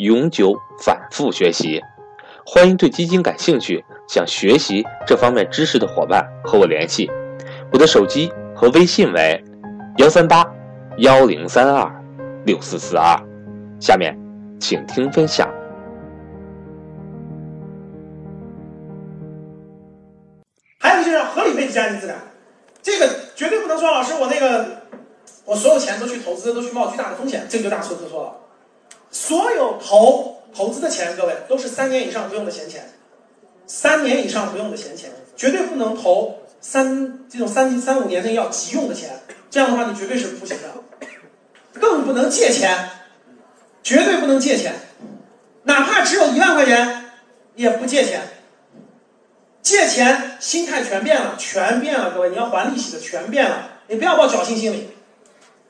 永久反复学习，欢迎对基金感兴趣、想学习这方面知识的伙伴和我联系。我的手机和微信为幺三八幺零三二六四四二。下面，请听分享。还有就是合理配置家庭资产，这个绝对不能说老师我那个我所有钱都去投资，都去冒巨大的风险，这个就大错特错了。所有投投资的钱，各位都是三年以上不用的闲钱，三年以上不用的闲钱，绝对不能投三这种三三五年内要急用的钱，这样的话你绝对是不行的，更不能借钱，绝对不能借钱，哪怕只有一万块钱也不借钱，借钱心态全变了，全变了，各位你要还利息的全变了，你不要抱侥幸心理。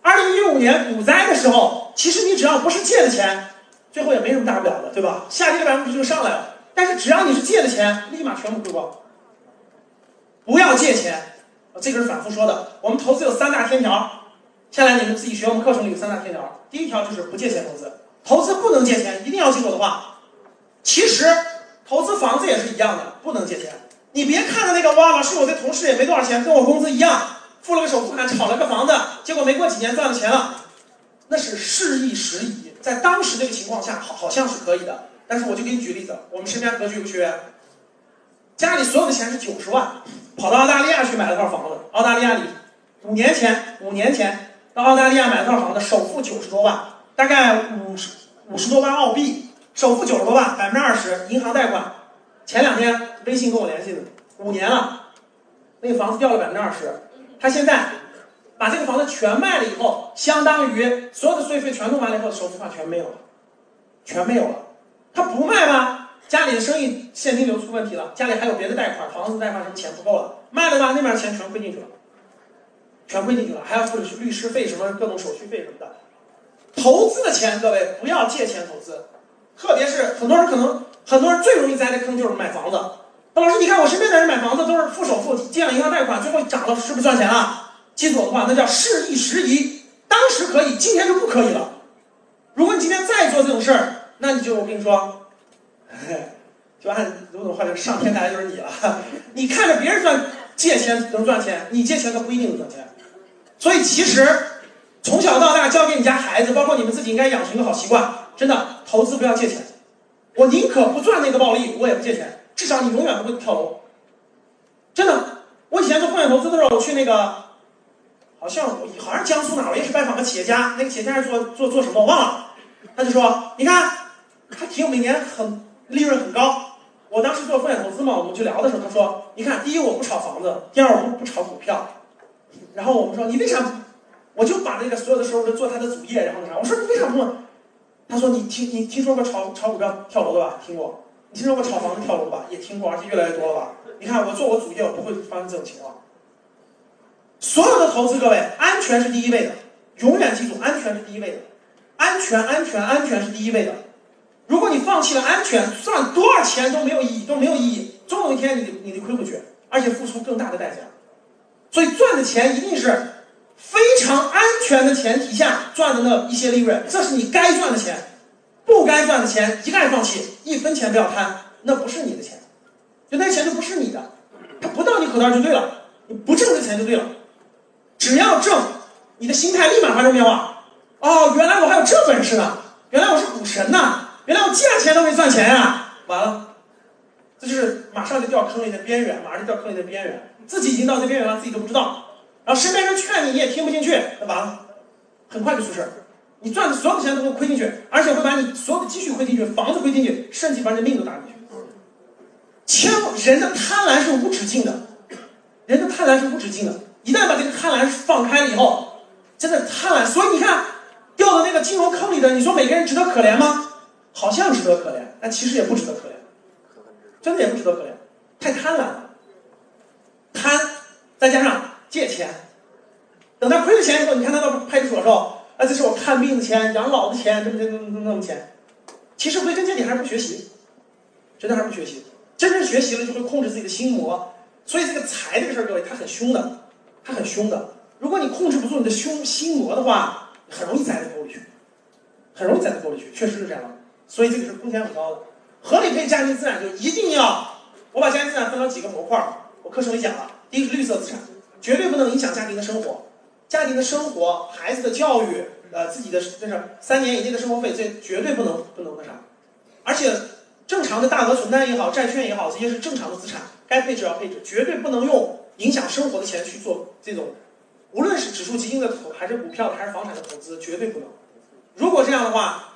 二零一五年股灾的时候，其实你只要不是借的钱，最后也没什么大不了的，对吧？下跌的百分之就上来了。但是只要你是借的钱，立马全部亏光。不要借钱，这个是反复说的。我们投资有三大天条，下来你们自己学我们课程里有三大天条。第一条就是不借钱投资，投资不能借钱，一定要记住我的话。其实投资房子也是一样的，不能借钱。你别看着那个哇，老师我的同事也没多少钱，跟我工资一样。付了个首付款，炒了个房子，结果没过几年赚了钱了，那是事易时移，在当时那个情况下，好好像是可以的。但是我就给你举例子，我们身边格局有个学员，家里所有的钱是九十万，跑到澳大利亚去买了套房子。澳大利亚里五年前，五年前到澳大利亚买了套房子，首付九十多万，大概五十五十多万澳币，首付九十多万，百分之二十银行贷款。前两天微信跟我联系的，五年了，那个房子掉了百分之二十。他现在把这个房子全卖了以后，相当于所有的税费全弄完了以后，首付款全没有了，全没有了。他不卖吗？家里的生意现金流出问题了，家里还有别的贷款，房子贷款什么钱不够了，卖了吧，那边钱全亏进去了，全亏进去了，还要付律师费什么各种手续费什么的。投资的钱，各位不要借钱投资，特别是很多人可能很多人最容易栽的坑就是买房子。那老师，你看我身边的人买房子都是付首付，借了银行贷款，最后涨了，是不是赚钱了？记住我的话，那叫事易时移，当时可以，今天就不可以了。如果你今天再做这种事儿，那你就我跟你说，就按卢总话讲，上天台就是你了。你看着别人赚借钱能赚钱，你借钱可不一定能赚钱。所以其实从小到大教给你家孩子，包括你们自己，应该养成一个好习惯，真的，投资不要借钱。我宁可不赚那个暴利，我也不借钱。至少你永远不会跳楼，真的。我以前做风险投资的时候，我去那个，好像好像江苏哪，我也是拜访个企业家，那个企业家是做做做什么我忘了。他就说，你看，他挺每年很利润很高。我当时做风险投资嘛，我们就聊的时候，他说，你看，第一我不炒房子，第二我不炒股票。然后我们说，你为啥？我就把那个所有的时候都做他的主业，然后啥？我说你为啥不？他说你听你听说过炒炒股票跳楼的吧？听过。你听说过炒房子跳楼吧？也听过，而且越来越多了吧？你看我做我主业，我不会发生这种情况。所有的投资，各位，安全是第一位的，永远记住，安全是第一位的，安全，安全，安全是第一位的。如果你放弃了安全，赚多少钱都没有意义，都没有意义，总有一天你你得亏回去，而且付出更大的代价。所以赚的钱一定是非常安全的前提下赚的那一些利润，这是你该赚的钱。不该赚的钱一概放弃，一分钱不要贪，那不是你的钱，就那钱就不是你的，它不到你口袋就对了，你不挣这钱就对了，只要挣，你的心态立马发生变化。哦，原来我还有这本事呢，原来我是股神呐，原来我借钱都没赚钱呀，完了，这就是马上就掉坑里的边缘，马上就掉坑里的边缘，自己已经到这边缘了，自己都不知道，然后身边人劝你你也听不进去，那完了，很快就出事儿。你赚的所有的钱都会亏进去，而且会把你所有的积蓄亏进去，房子亏进去，甚至把你的命都搭进去。千人的贪婪是无止境的，人的贪婪是无止境的。一旦把这个贪婪放开了以后，真的贪婪。所以你看，掉到那个金融坑里的，你说每个人值得可怜吗？好像值得可怜，但其实也不值得可怜，真的也不值得可怜，太贪婪了，贪，再加上借钱，等他亏了钱以后，你看他到派出所的时候，啊，这是我看病的钱、养老的钱，这么这么这么这么钱，其实归根结底还是不学习，真的还是不学习，真正学习了就会控制自己的心魔，所以这个财这个事儿，各位，它很凶的，它很凶的，如果你控制不住你的凶心魔的话，很容易栽在沟里去，很容易栽在沟里去，确实是这样。所以这个是风险很高的，合理配置家庭资产就一定要，我把家庭资产分成几个模块，我课程里讲了，第一个是绿色资产，绝对不能影响家庭的生活，家庭的生活、孩子的教育，呃，自己的这是三年以内的生活费，这绝对不能不能那啥，而且正常的大额存单也好，债券也好，这些是正常的资产，该配置要配置，绝对不能用影响生活的钱去做这种，无论是指数基金的投，还是股票还是房产的投资，绝对不能。如果这样的话。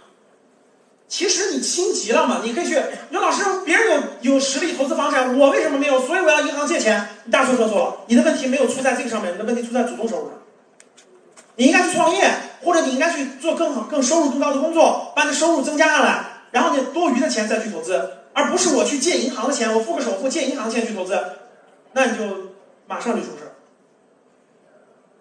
其实你心急了嘛？你可以去，你说老师，别人有有实力投资房产，我为什么没有？所以我要银行借钱。你大错特错了，你的问题没有出在这个上面，你的问题出在主动收入上。你应该去创业，或者你应该去做更好、更收入更高的工作，把你的收入增加上来，然后你多余的钱再去投资，而不是我去借银行的钱，我付个首付借银行的钱去投资，那你就马上就出事。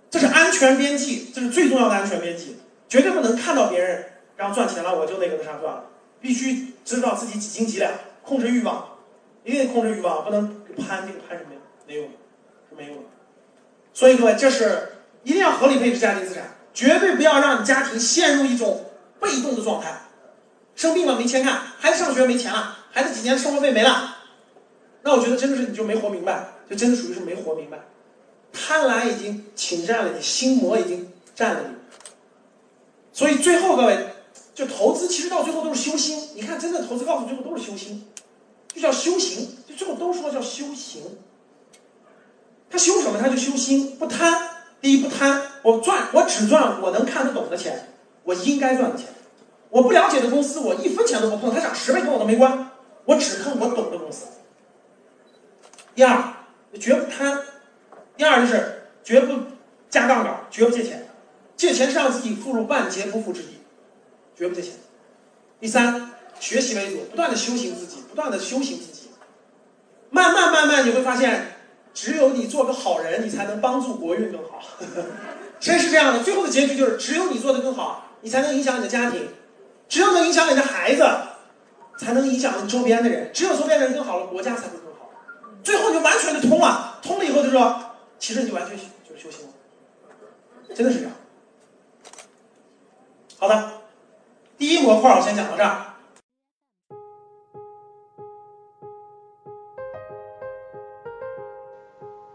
这是安全边际，这是最重要的安全边际，绝对不能看到别人。然后赚钱了，我就那个那啥赚了，必须知道自己几斤几两，控制欲望，一定控制欲望，不能攀这个攀什么呀？没用，是没用的。所以各位，这是一定要合理配置家庭资产，绝对不要让你家庭陷入一种被动的状态。生病了没钱看，孩子上学没钱了，孩子几年生活费没了，那我觉得真的是你就没活明白，就真的属于是没活明白。贪婪已经侵占了你，心魔已经占了你，所以最后各位。就投资其实到最后都是修心，你看真的投资告诉最后都是修心，就叫修行，就最后都说叫修行。他修什么？他就修心，不贪。第一不贪，我赚我只赚我能看得懂的钱，我应该赚的钱。我不了解的公司，我一分钱都不碰，它涨十倍跟我都没关，我只碰我懂的公司。第二，绝不贪。第二就是绝不加杠杆，绝不借钱。借钱是让自己步入万劫不复之地。绝不借钱。第三，学习为主，不断的修行自己，不断的修行自己。慢慢慢慢，你会发现，只有你做个好人，你才能帮助国运更好。真是这样的，最后的结局就是，只有你做的更好，你才能影响你的家庭；只有能影响你的孩子，才能影响你周边的人；只有周边的人更好了，国家才会更好。最后你就完全的通了，通了以后就说，其实你就完全就是修行了，真的是这样。好的。第一模块我先讲到这儿。